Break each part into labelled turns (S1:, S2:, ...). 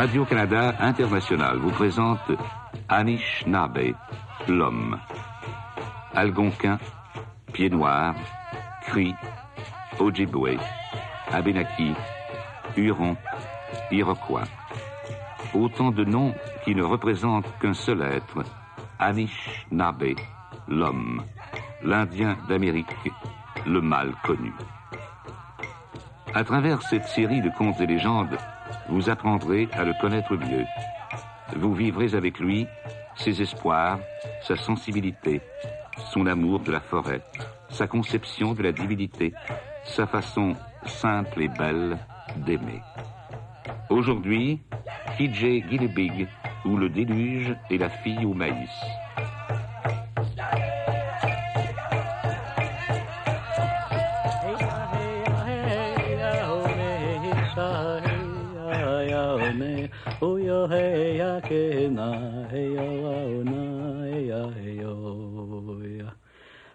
S1: Radio-Canada International vous présente Anishinaabe, l'homme. Algonquin, Pied Noir, Cri, Ojibwe, Abenaki, Huron, Iroquois. Autant de noms qui ne représentent qu'un seul être, Anishinaabe, l'homme, l'Indien d'Amérique, le mal connu. À travers cette série de contes et légendes, vous apprendrez à le connaître mieux. Vous vivrez avec lui ses espoirs, sa sensibilité, son amour de la forêt, sa conception de la divinité, sa façon simple et belle d'aimer. Aujourd'hui, KJ Gillibig, ou le déluge et la fille au maïs.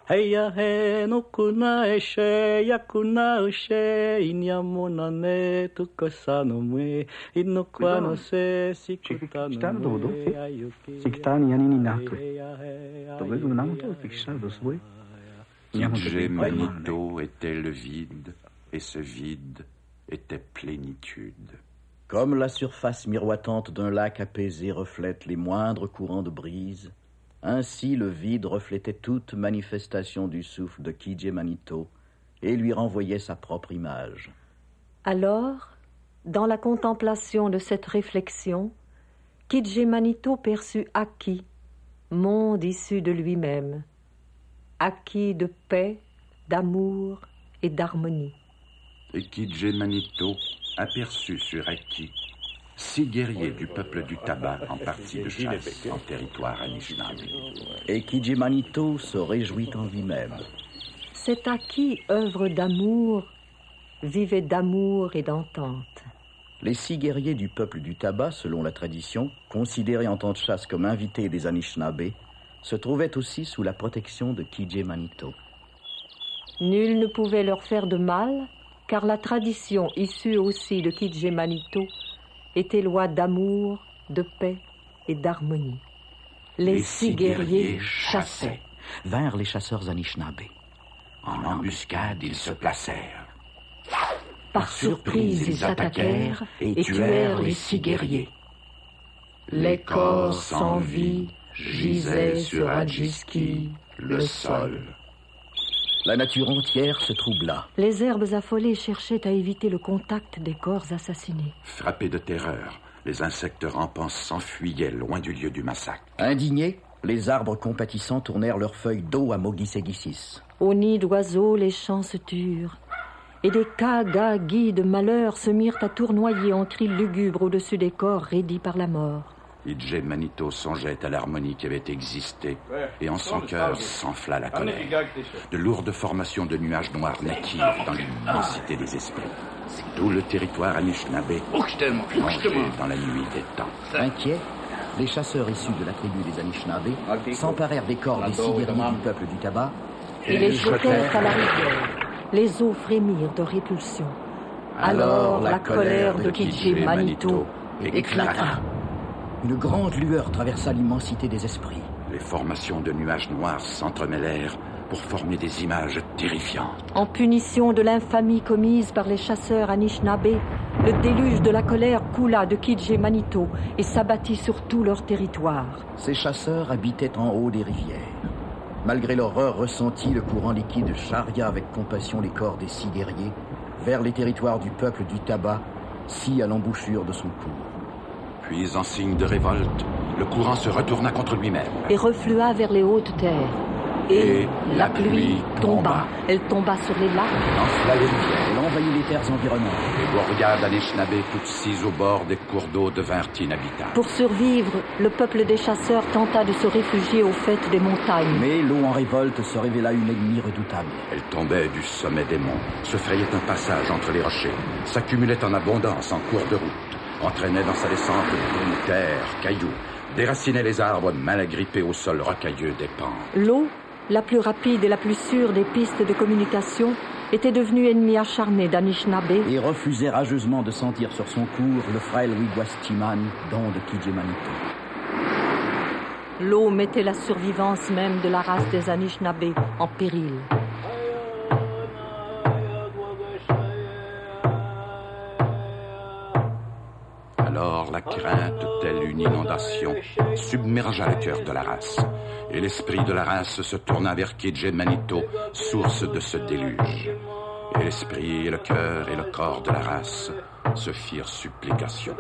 S2: Heya he no kuna e she ya kuna she inyamona ne tukasano mue inokwa no se mue ayuki
S3: yanini natwe. Tobego namuto fikshna doswe.
S4: Kidje Manito était le vide, et ce vide était plénitude.
S5: Comme la surface miroitante d'un lac apaisé reflète les moindres courants de brise, ainsi le vide reflétait toute manifestation du souffle de Kidje Manito et lui renvoyait sa propre image.
S6: Alors, dans la contemplation de cette réflexion, Kidje Manito perçut Aki, monde issu de lui-même, Aki de paix, d'amour et d'harmonie.
S4: Et Kidje Manito aperçut sur Aki six guerriers du peuple du tabac en partie de chasse en territoire Anishinaabe.
S5: Et Kidje Manito se réjouit en lui-même.
S6: Cet Aki, œuvre d'amour, vivait d'amour et d'entente.
S5: Les six guerriers du peuple du tabac, selon la tradition, considérés en temps de chasse comme invités des Anishinaabe, se trouvaient aussi sous la protection de Kidje Manito.
S6: Nul ne pouvait leur faire de mal, car la tradition issue aussi de Kidje Manito était loi d'amour, de paix et d'harmonie. Les, six guerriers chassaient.
S5: Vinrent les chasseurs Anishinaabe.
S4: En embuscade, ils se placèrent.
S6: Par surprise, ils attaquèrent et tuèrent les six guerriers. Les corps sans vie gisaient sur Adjiski, le sol.
S5: La nature entière se troubla.
S6: Les herbes affolées cherchaient à éviter le contact des corps assassinés.
S4: Frappés de terreur, les insectes rampants s'enfuyaient loin du lieu du massacre.
S5: Indignés, les arbres compatissants tournèrent leurs feuilles d'eau à Mogisegisis.
S6: Au nid d'oiseaux, les champs se turent. Et des kagas guides malheur se mirent à tournoyer en cris lugubres au-dessus des corps raidis par la mort.
S4: Idje Manito songeait à l'harmonie qui avait existé, et en son cœur s'enfla la colère. De lourdes formations de nuages noirs naquirent dans l'immensité des esprits. Tout le territoire Anishinaabe plongeait dans la nuit des temps.
S5: Inquiets, les chasseurs issus de la tribu des Anishinaabe s'emparèrent des corps des six guerriers du peuple du tabac
S6: et les jetèrent à la rivière. Les eaux frémirent de répulsion. Alors la colère de Kidje Manito éclata.
S5: Une grande lueur traversa l'immensité des esprits.
S4: Les formations de nuages noirs s'entremêlèrent pour former des images terrifiantes.
S6: En punition de l'infamie commise par les chasseurs Anishinaabe, le déluge de la colère coula de Kidje Manito et s'abattit sur tout leur territoire.
S5: Ces chasseurs habitaient en haut des rivières. Malgré l'horreur ressentie, le courant liquide charria avec compassion les corps des six guerriers vers les territoires du peuple du tabac, si à l'embouchure de son cours.
S4: Puis, en signe de révolte, le courant se retourna contre lui-même.
S6: Et reflua vers les hautes terres.
S4: Et la pluie tomba.
S6: Elle tomba sur les lacs,
S5: Enfla les rivières, envahi les terres environnantes.
S4: Les bourgades Anishinaabe, toutes sises au bord des cours d'eau, devinrent inhabitables.
S6: Pour survivre, le peuple des chasseurs tenta de se réfugier au fait des montagnes.
S5: Mais l'eau en révolte se révéla une ennemie redoutable.
S4: Elle tombait du sommet des monts, se frayait un passage entre les rochers, s'accumulait en abondance en cours de route, entraînait dans sa descente boue, terre, cailloux, déracinait les arbres mal agrippés au sol rocailleux des pans.
S6: L'eau, la plus rapide et la plus sûre des pistes de communication, était devenue ennemie acharnée d'Anishinaabe
S5: et refusait rageusement de sentir sur son cours le frêle Wigwastiman, don de Kijemanito.
S6: L'eau mettait la survivance même de la race des Anishinaabe en péril.
S4: La crainte, telle une inondation, submergea le cœur de la race. Et l'esprit de la race se tourna vers Kidje Manito, source de ce déluge. Et l'esprit et le cœur et le corps de la race se firent supplication.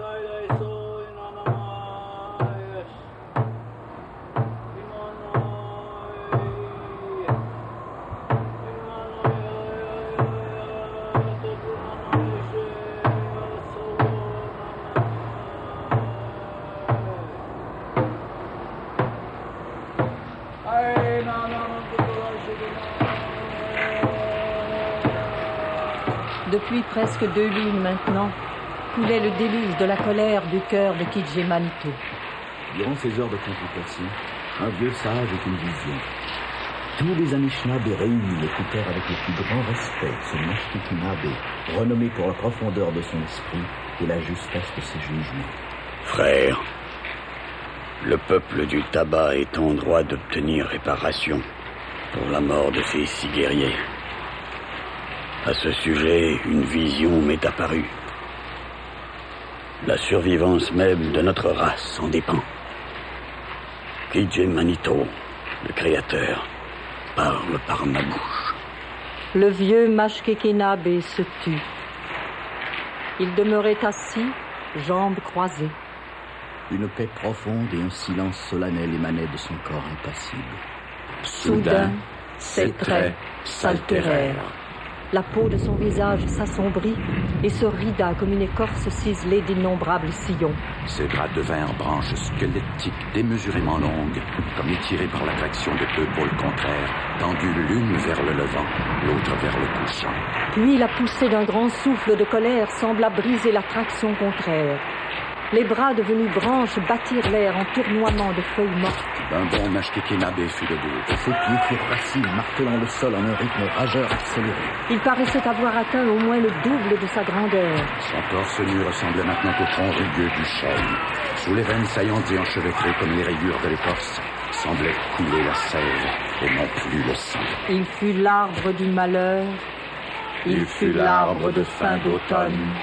S6: Depuis presque deux lunes maintenant, coulait le déluge de la colère du cœur de Kidje Manito.
S5: Durant ces heures de contemplation, un vieux sage eut une vision. Tous les Anishinaabe réunis écoutèrent avec le plus grand respect ce Mashkikinabe, renommé pour la profondeur de son esprit et la justesse de ses jugements.
S7: Frère, le peuple du tabac est en droit d'obtenir réparation pour la mort de ses six guerriers. À ce sujet, une vision m'est apparue. La survivance même de notre race en dépend. Kidje Manito, le Créateur, parle par ma bouche.
S6: Le vieux Mashkekinabe se tut. Il demeurait assis, jambes croisées.
S5: Une paix profonde et un silence solennel émanaient de son corps impassible.
S6: Soudain, ses traits s'altérèrent. La peau de son visage s'assombrit et se rida comme une écorce ciselée d'innombrables sillons.
S4: Ses bras devinrent branches squelettiques démesurément longues, comme étirées par l'attraction de deux pôles contraires, tendues l'une vers le levant, l'autre vers le couchant.
S6: Puis la poussée d'un grand souffle de colère sembla briser l'attraction contraire. Les bras devenus branches battirent l'air en tournoiement de feuilles mortes.
S4: Un bon Mashkekinabe fut debout.
S5: Ses pieds furent assis, martelant le sol en un rythme rageur accéléré.
S6: Il paraissait avoir atteint au moins le double de sa grandeur.
S4: Son torse nu ressemblait maintenant au tronc rugueux du chêne. Sous les veines saillantes et enchevêtrées comme les rayures de l'écorce, semblait couler la sève et non plus le sang.
S6: Il fut l'arbre du malheur. Il, fut l'arbre de fin d'automne.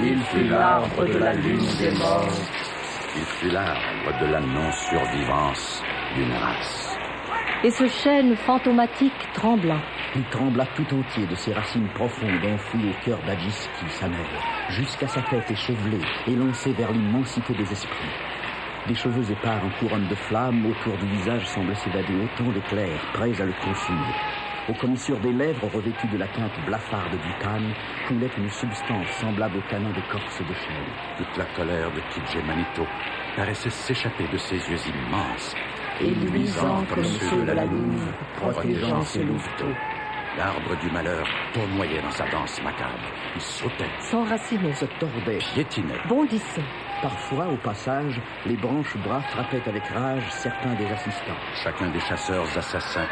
S6: Il fut l'arbre de la lune des morts.
S4: Il fut l'arbre de la non-survivance d'une race.
S6: Et ce chêne fantomatique trembla.
S5: Il trembla tout entier de ses racines profondes enfouies au cœur d'Adjiski, sa mère, jusqu'à sa tête échevelée, élancée vers l'immensité des esprits. Des cheveux épars en couronne de flammes autour du visage semblaient s'évader autant d'éclairs, prêts à le consumer. Aux commissures des lèvres revêtues de la teinte blafarde du tan coulait une substance semblable au canon d'écorce de chêne.
S4: Toute la colère de Kidje Manito paraissait s'échapper de ses yeux immenses,
S6: Et luisant comme ceux de la louve, protégeant ses louveteaux.
S4: L'arbre du malheur tournoyait dans sa danse macabre. Il sautait,
S6: S'enracinait,
S5: Se tordait.
S4: piétinait.
S6: bondissait.
S5: Parfois, au passage, les branches bras frappaient avec rage certains des assistants.
S4: Chacun des chasseurs assassins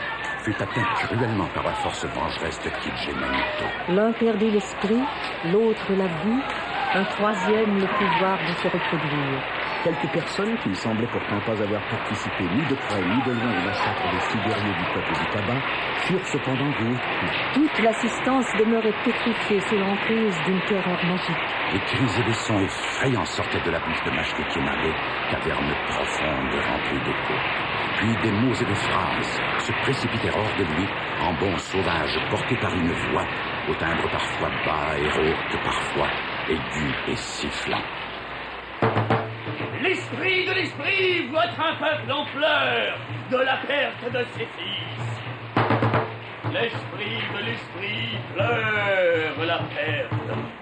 S4: fut atteint cruellement par la force vengeresse de Kidje Manito.
S6: L'un perdit l'esprit, l'autre la vue, un troisième le pouvoir de se reproduire.
S5: Quelques personnes qui ne semblaient pourtant pas avoir participé ni de près ni de loin au massacre des six guerriers du peuple du tabac furent cependant coups.
S6: Toute l'assistance demeurait pétrifiée sous l'emprise d'une terreur magique.
S4: Des cris et des sons effrayants sortaient de la bouche de Mashkekinabe, caverne profonde remplie d'écho. Puis des mots et des phrases se précipitèrent hors de lui en bons sauvages portés par une voix, au timbre parfois bas et rauque, parfois aigu et sifflant.
S8: L'esprit de l'esprit voit un peuple en pleurs de la perte de ses fils. L'esprit de l'esprit pleure la perte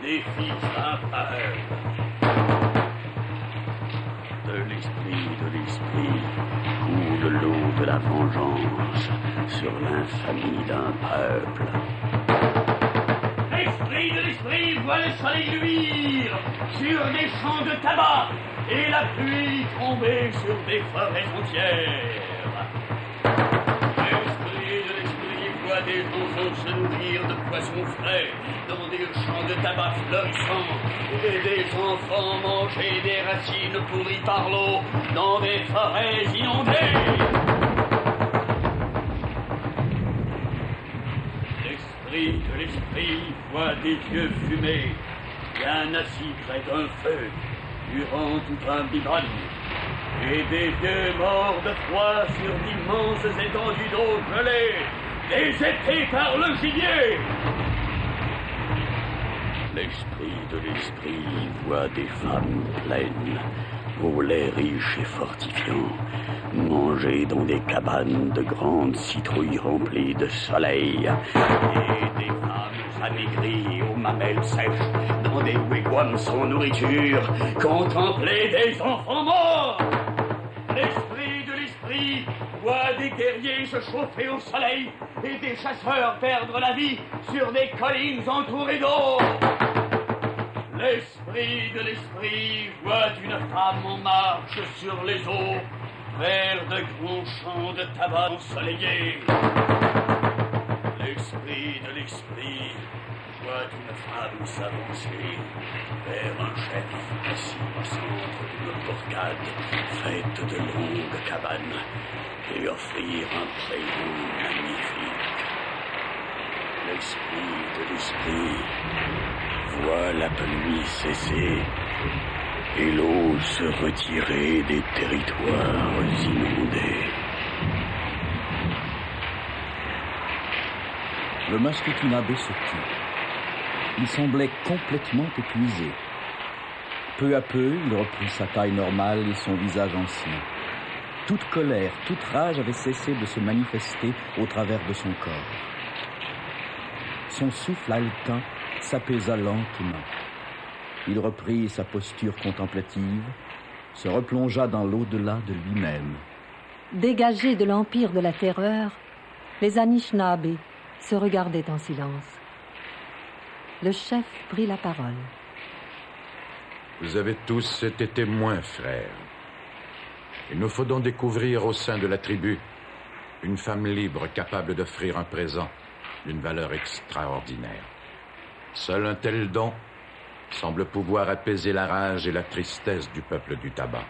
S8: des fils impairs. Coule l'eau de la vengeance sur l'infamie d'un peuple. L'esprit de l'esprit voit le soleil luire sur des champs de tabac et la pluie tomber sur des forêts entières. Des se nourrir de poissons frais dans des champs de tabac florissants et des enfants manger des racines pourries par l'eau dans des forêts inondées. L'esprit de l'esprit voit des vieux fumés, bien assis près d'un feu, durant tout un biban, et des vieux morts de froid sur d'immenses étendues d'eau gelée, les épées par le gibier. L'esprit de l'esprit voit des femmes pleines, au lait riche et fortifiant, manger dans des cabanes de grandes citrouilles remplies de soleil, et des femmes amaigries aux mamelles sèches, dans des wigwams sans nourriture, contempler des enfants morts. Voit des guerriers se chauffer au soleil et des chasseurs perdre la vie sur des collines entourées d'eau. L'esprit de l'esprit voit une femme en marche sur les eaux vers de grands champs de tabac ensoleillés. L'esprit de l'esprit voit une femme s'avancer vers un chef assis au centre d'une bourgade faite de longues cabanes et offrir un présent magnifique. L'esprit de l'esprit voit la pluie cesser et l'eau se retirer des territoires inondés.
S5: Le Maskutunabe se tut. Il semblait complètement épuisé. Peu à peu, il reprit sa taille normale et son visage ancien. Toute colère, toute rage avait cessé de se manifester au travers de son corps. Son souffle haletant s'apaisa lentement. Il reprit sa posture contemplative, se replongea dans l'au-delà de lui-même.
S6: Dégagés de l'empire de la terreur, les Anishinaabe se regardaient en silence. Le chef prit la parole.
S4: Vous avez tous été témoins, frères. Il nous faut donc découvrir au sein de la tribu une femme libre capable d'offrir un présent d'une valeur extraordinaire. Seul un tel don semble pouvoir apaiser la rage et la tristesse du peuple du tabac.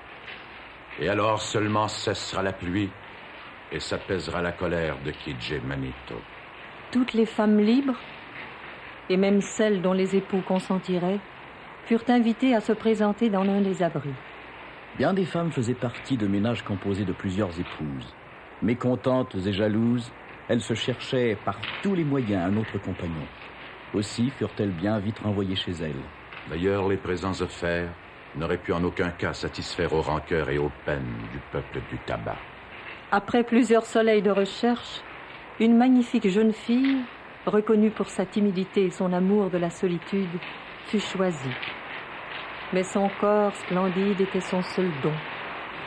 S4: Et alors seulement cessera la pluie et s'apaisera la colère de Kidje Manito.
S6: Toutes les femmes libres, et même celles dont les époux consentiraient, furent invitées à se présenter dans l'un des abris.
S5: Bien des femmes faisaient partie de ménages composés de plusieurs épouses. Mécontentes et jalouses, elles se cherchaient par tous les moyens un autre compagnon. Aussi furent-elles bien vite renvoyées chez elles.
S4: D'ailleurs, les présents offerts n'auraient pu en aucun cas satisfaire aux rancœurs et aux peines du peuple du tabac.
S6: Après plusieurs soleils de recherche, une magnifique jeune fille, reconnue pour sa timidité et son amour de la solitude, fut choisie mais son corps splendide était son seul don.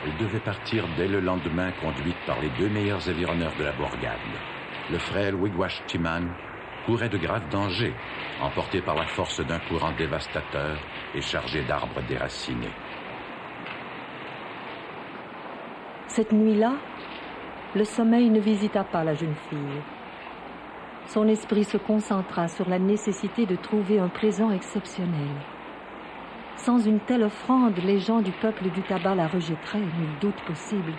S4: Elle devait partir dès le lendemain, conduite par les deux meilleurs avironneurs de la bourgade. Le frère Wigwash Timan courait de graves dangers, emporté par la force d'un courant dévastateur et chargé d'arbres déracinés.
S6: Cette nuit-là, le sommeil ne visita pas la jeune fille. Son esprit se concentra sur la nécessité de trouver un présent exceptionnel. Sans une telle offrande, les gens du peuple du tabac la rejetteraient, nul doute possible.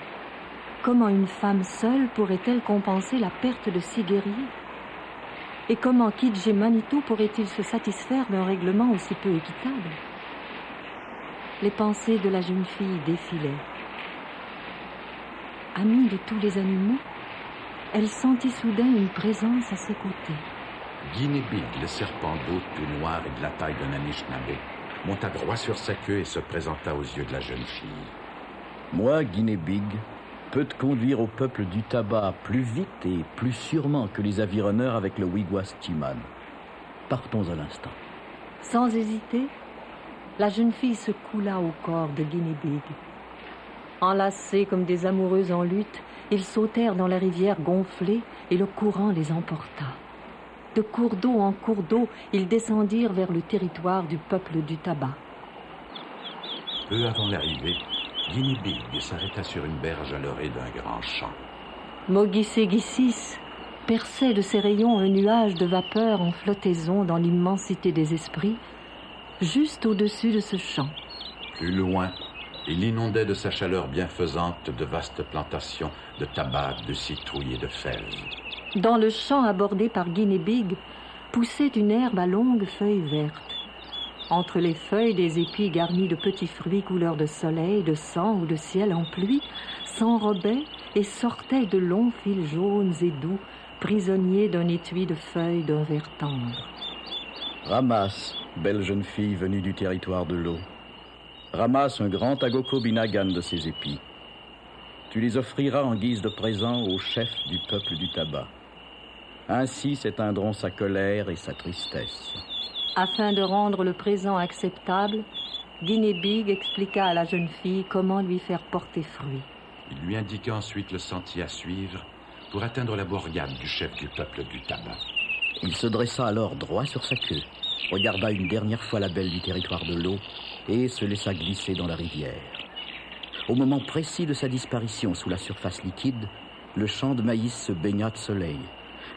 S6: Comment une femme seule pourrait-elle compenser la perte de six guerriers? Et comment Kidje Manitou pourrait-il se satisfaire d'un règlement aussi peu équitable? Les pensées de la jeune fille défilaient. Amie de tous les animaux, elle sentit soudain une présence à ses côtés.
S4: Guinébig, le serpent d'eau tout noir et de la taille d'un Anishinaabe, monta droit sur sa queue et se présenta aux yeux de la jeune fille.
S5: Moi, Guinée Big, peut conduire au peuple du tabac plus vite et plus sûrement que les avironneurs avec le Wigwas Chiman. Partons à l'instant.
S6: Sans hésiter, la jeune fille se coula au corps de Guinea Big. Enlacés comme des amoureux en lutte, ils sautèrent dans la rivière gonflée et le courant les emporta. De cours d'eau en cours d'eau, ils descendirent vers le territoire du peuple du tabac.
S4: Peu avant l'arrivée, Guinea Big s'arrêta sur une berge à l'orée d'un grand champ.
S6: Mogisegisis perçait de ses rayons un nuage de vapeur en flottaison dans l'immensité des esprits, juste au-dessus de ce champ.
S4: Plus loin, il inondait de sa chaleur bienfaisante de vastes plantations de tabac, de citrouilles et de fèves.
S6: Dans le champ abordé par Guinea Big poussait une herbe à longues feuilles vertes. Entre les feuilles, des épis garnis de petits fruits couleur de soleil, de sang ou de ciel en pluie s'enrobaient et sortaient de longs fils jaunes et doux, prisonniers d'un étui de feuilles d'un vert tendre.
S5: Ramasse, belle jeune fille venue du territoire de l'eau. Ramasse un grand agoko binagan de ces épis. Tu les offriras en guise de présent au chef du peuple du tabac. Ainsi s'éteindront sa colère et sa tristesse.
S6: Afin de rendre le présent acceptable, Guinea Big expliqua à la jeune fille comment lui faire porter fruit.
S4: Il lui indiqua ensuite le sentier à suivre pour atteindre la bourgade du chef du peuple du tabac.
S5: Il se dressa alors droit sur sa queue, regarda une dernière fois la belle du territoire de l'eau et se laissa glisser dans la rivière. Au moment précis de sa disparition sous la surface liquide, le champ de maïs se baigna de soleil.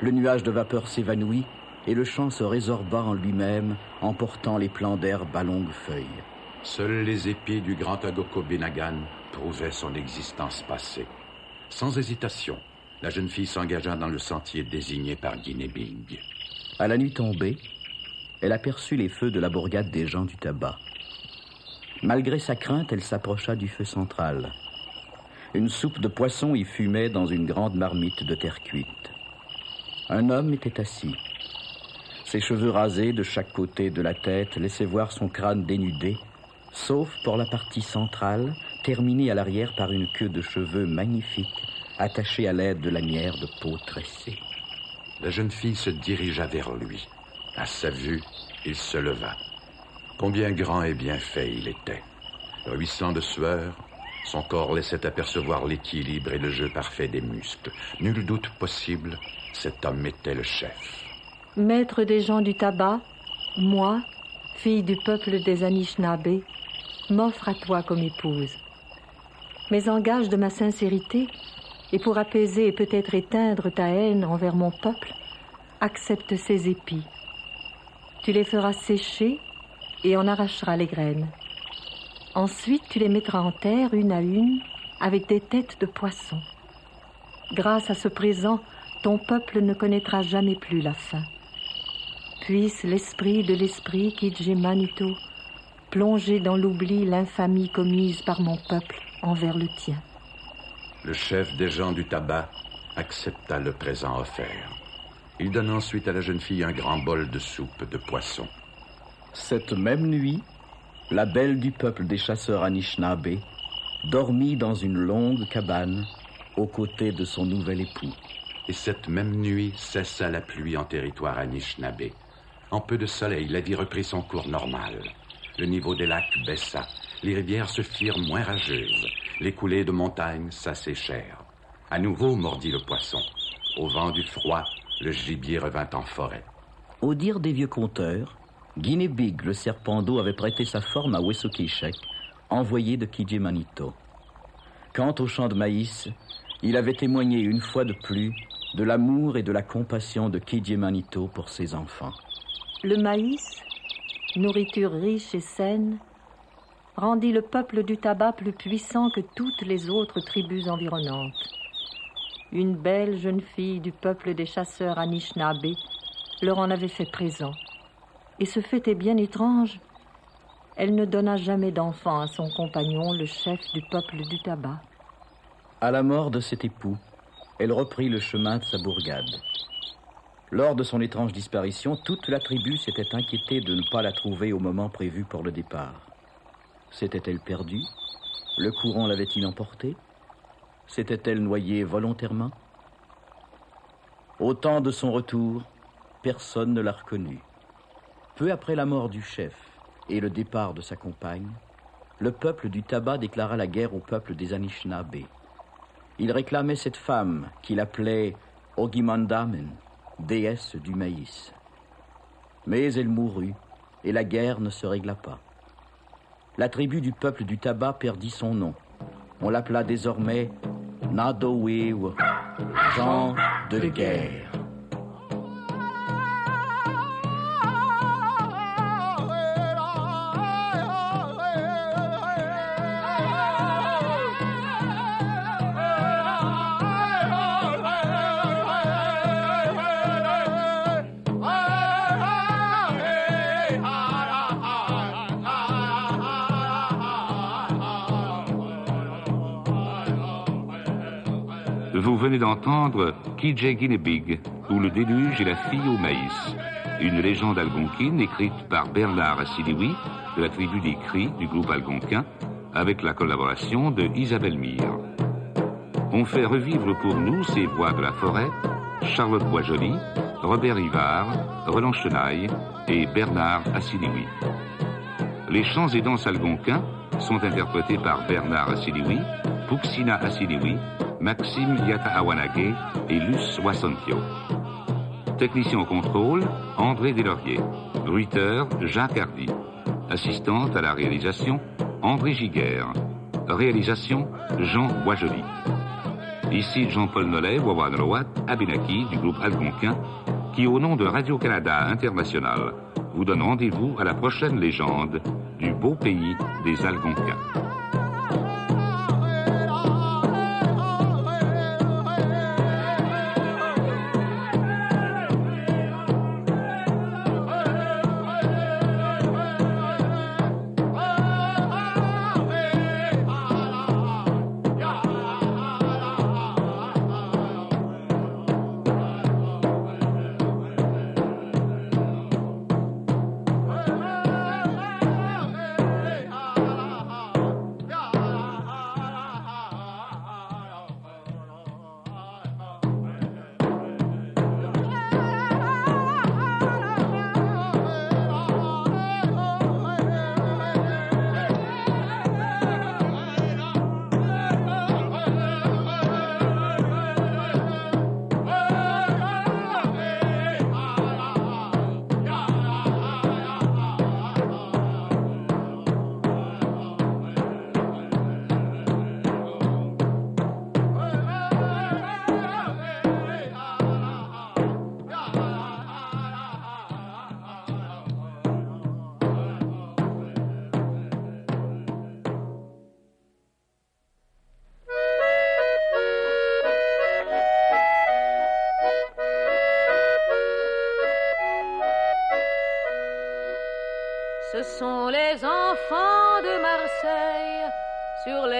S5: Le nuage de vapeur s'évanouit et le champ se résorba en lui-même, emportant les plants d'herbe à longues feuilles.
S4: Seuls les épis du grand Agoko Benagan prouvaient son existence passée. Sans hésitation, la jeune fille s'engagea dans le sentier désigné par Guinea Bing.
S5: À la nuit tombée, elle aperçut les feux de la bourgade des gens du tabac. Malgré sa crainte, elle s'approcha du feu central. Une soupe de poisson y fumait dans une grande marmite de terre cuite. Un homme était assis. Ses cheveux rasés de chaque côté de la tête laissaient voir son crâne dénudé, sauf pour la partie centrale, terminée à l'arrière par une queue de cheveux magnifique, attachée à l'aide de lanières de peau tressée.
S4: La jeune fille se dirigea vers lui. À sa vue, il se leva. Combien grand et bien fait il était. Ruisselant de sueur, son corps laissait apercevoir l'équilibre et le jeu parfait des muscles. Nul doute possible, cet homme était le chef.
S6: Maître des gens du tabac, moi, fille du peuple des Anishinaabe, m'offre à toi comme épouse. Mais en gage de ma sincérité, et pour apaiser et peut-être éteindre ta haine envers mon peuple, accepte ces épis. Tu les feras sécher et en arracheras les graines. Ensuite, tu les mettras en terre une à une avec des têtes de poissons. Grâce à ce présent, ton peuple ne connaîtra jamais plus la faim. Puisse l'esprit de l'esprit Kidje Manito plonger dans l'oubli l'infamie commise par mon peuple envers le tien.
S4: Le chef des gens du tabac accepta le présent offert. Il donna ensuite à la jeune fille un grand bol de soupe de poisson.
S5: Cette même nuit, la belle du peuple des chasseurs Anishinaabe dormit dans une longue cabane aux côtés de son nouvel époux.
S4: Et cette même nuit cessa la pluie en territoire Anishinaabe. En peu de soleil, la vie reprit son cours normal. Le niveau des lacs baissa, les rivières se firent moins rageuses, les coulées de montagnes s'asséchèrent. À nouveau mordit le poisson. Au vent du froid, le gibier revint en forêt.
S5: Au dire des vieux conteurs, Guinea Big, le serpent d'eau, avait prêté sa forme à Wesokishek, envoyé de Kiji Manito. Quant au champ de maïs, il avait témoigné une fois de plus de l'amour et de la compassion de Kiji Manito pour ses enfants.
S6: Le maïs, nourriture riche et saine, rendit le peuple du tabac plus puissant que toutes les autres tribus environnantes. Une belle jeune fille du peuple des chasseurs Anishinaabe leur en avait fait présent. Et ce fait est bien étrange. Elle ne donna jamais d'enfant à son compagnon, le chef du peuple du tabac.
S5: À la mort de cet époux, elle reprit le chemin de sa bourgade. Lors de son étrange disparition, toute la tribu s'était inquiétée de ne pas la trouver au moment prévu pour le départ. S'était-elle perdue? Le courant l'avait-il emportée? S'était-elle noyée volontairement? Au temps de son retour, personne ne l'a reconnue. Peu après la mort du chef et le départ de sa compagne, le peuple du tabac déclara la guerre au peuple des Anishinaabe. Il réclamait cette femme qu'il appelait Ogimandamen, déesse du maïs. Mais elle mourut et la guerre ne se régla pas. La tribu du peuple du tabac perdit son nom. On l'appela désormais Nadowew, Jean de guerre.
S1: Venez d'entendre Kije Guinebig, ou Le déluge et la fille au maïs, une légende algonquine écrite par Bernard Assiliwi, de la tribu des Cris du groupe algonquin, avec la collaboration de Isabelle Mire. On fait revivre pour nous ces voix de la forêt, Charlotte Boisjoli, Robert Rivard, Roland Chenaille et Bernard Assiliwi. Les chants et danses algonquins sont interprétés par Bernard Assiliwi, Puxina Assiliwi Maxime Yata-Awanage et Luce Wassontio. Technicien au contrôle, André Deslauriers. Bruiteur, Jacques Hardy. Assistante à la réalisation, André Giguère. Réalisation, Jean Boisjoli. Ici Jean-Paul Nollet, Wawan Rowat, Abinaki du groupe Algonquin, qui au nom de Radio-Canada International vous donne rendez-vous à la prochaine légende du beau pays des Algonquins.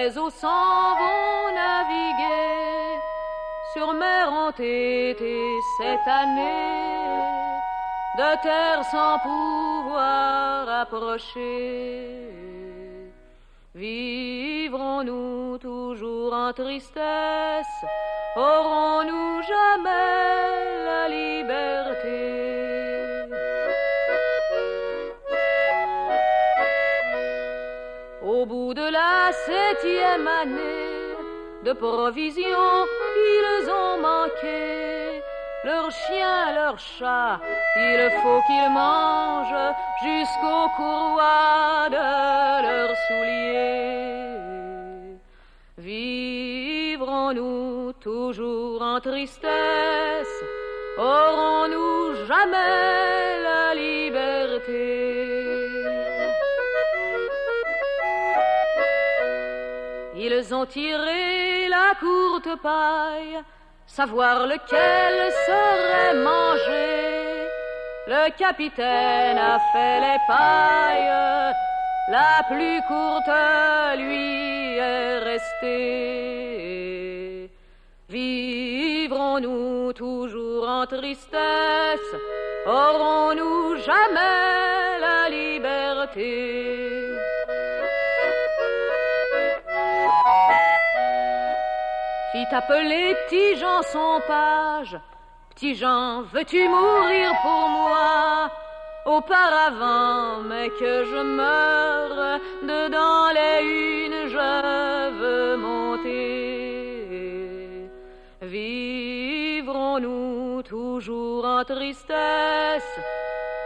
S9: Les eaux s'en vont naviguer, sur mer entêtée cette année, de terre sans pouvoir approcher. Vivrons-nous toujours en tristesse, aurons-nous jamais septième année de provisions, ils ont manqué. Leurs chiens, leurs chats, il faut qu'ils mangent jusqu'aux courroies de leurs souliers. Vivrons-nous toujours en tristesse? Aurons-nous jamais la liberté? Ils ont tiré la courte paille, savoir lequel serait mangé. Le capitaine a fait les pailles, la plus courte lui est restée. Vivrons-nous toujours en tristesse, aurons-nous jamais la liberté? Fit appeler Petit Jean son page. Petit Jean, veux-tu mourir pour moi? Auparavant, mais que je meure dedans les unes, je veux monter. Vivrons-nous toujours en tristesse?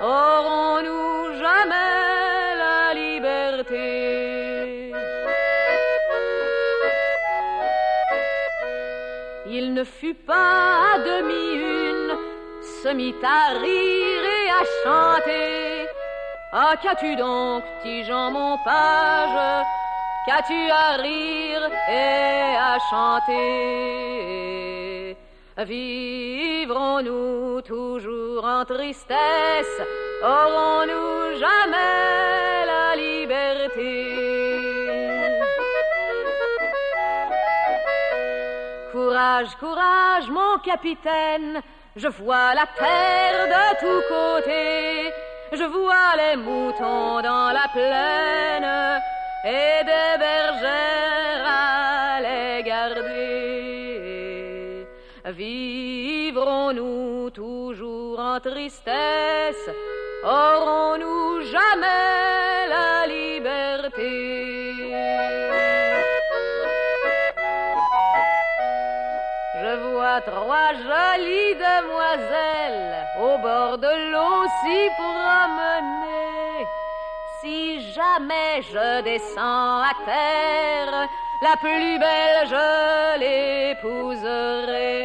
S9: Aurons-nous jamais la liberté? Ne fut pas à demi une, se mit à rire et à chanter. Ah, qu'as-tu donc, petit Jean, mon page? Qu'as-tu à rire et à chanter? Vivrons-nous toujours en tristesse? Aurons-nous jamais la liberté? Courage, courage, mon capitaine, je vois la terre de tous côtés, je vois les moutons dans la plaine et des bergères à les garder. Vivrons-nous toujours en tristesse, aurons-nous jamais jolies demoiselles au bord de l'eau s'y promener. Si jamais je descends à terre, la plus belle je l'épouserai.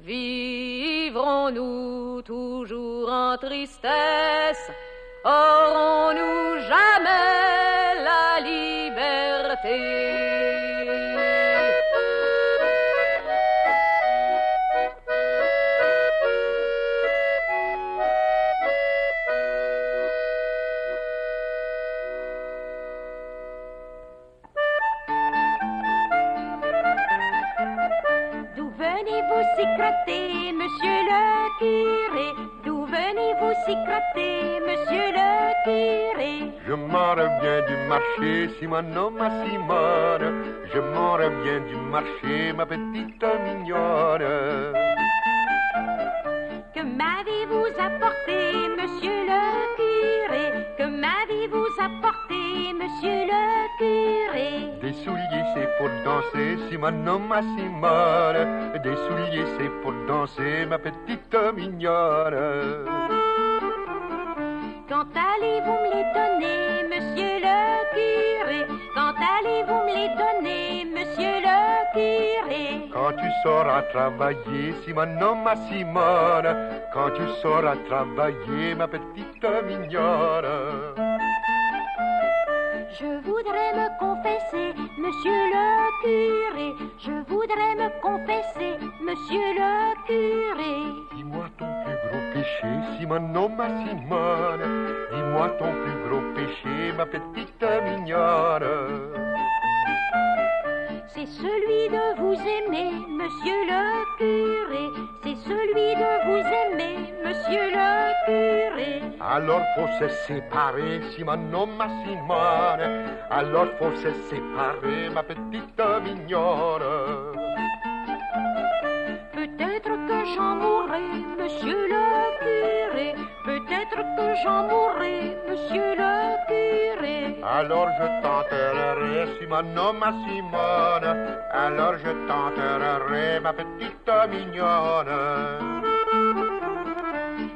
S9: Vivrons-nous toujours en tristesse? Aurons-nous jamais
S10: curé D'où venez-vous si gratter, monsieur le curé?
S11: Je m'en reviens du marché, Simono ma Simone. Je m'en reviens du marché, ma petite mignonne.
S10: Que m'avez-vous apporté, monsieur le curé? Que m'avez-vous apporté, monsieur le curé
S11: Des souliers, c'est pour danser, Simono ma Simone. Des souliers, c'est pour danser, ma petite mignonne.
S10: Quand allez-vous me les donner, monsieur le curé? Quand allez-vous me les donner, monsieur le curé?
S11: Quand tu sauras travailler, Simono ma Simone. Quand tu sauras travailler, ma petite mignonne.
S10: Je voudrais me confesser, monsieur le curé. Je voudrais me confesser, monsieur le curé.
S11: Dis-moi ton plus gros péché, Simono ma Simone. Dis-moi ton plus gros péché, ma petite mignonne.
S10: C'est celui de vous aimer, monsieur le curé. Celui de vous aimer, monsieur le curé.
S11: Alors faut se séparer, Simono ma Simone. Alors faut se séparer, ma petite mignonne.
S10: Peut-être que j'en mourrai, monsieur le curé. Peut-être que j'en mourrai, monsieur le curé.
S11: Alors je t'enterrerai, Simono ma Simone. Alors je t'enterrerai, ma petite mignonne.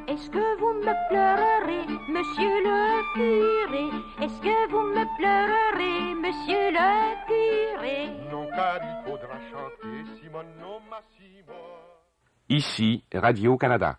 S10: Est-ce que vous me pleurerez, monsieur le curé? Est-ce que vous me pleurerez, monsieur le curé?
S11: Non, car il faudra chanter, Simono ma Simone.
S12: Ici, Radio-Canada.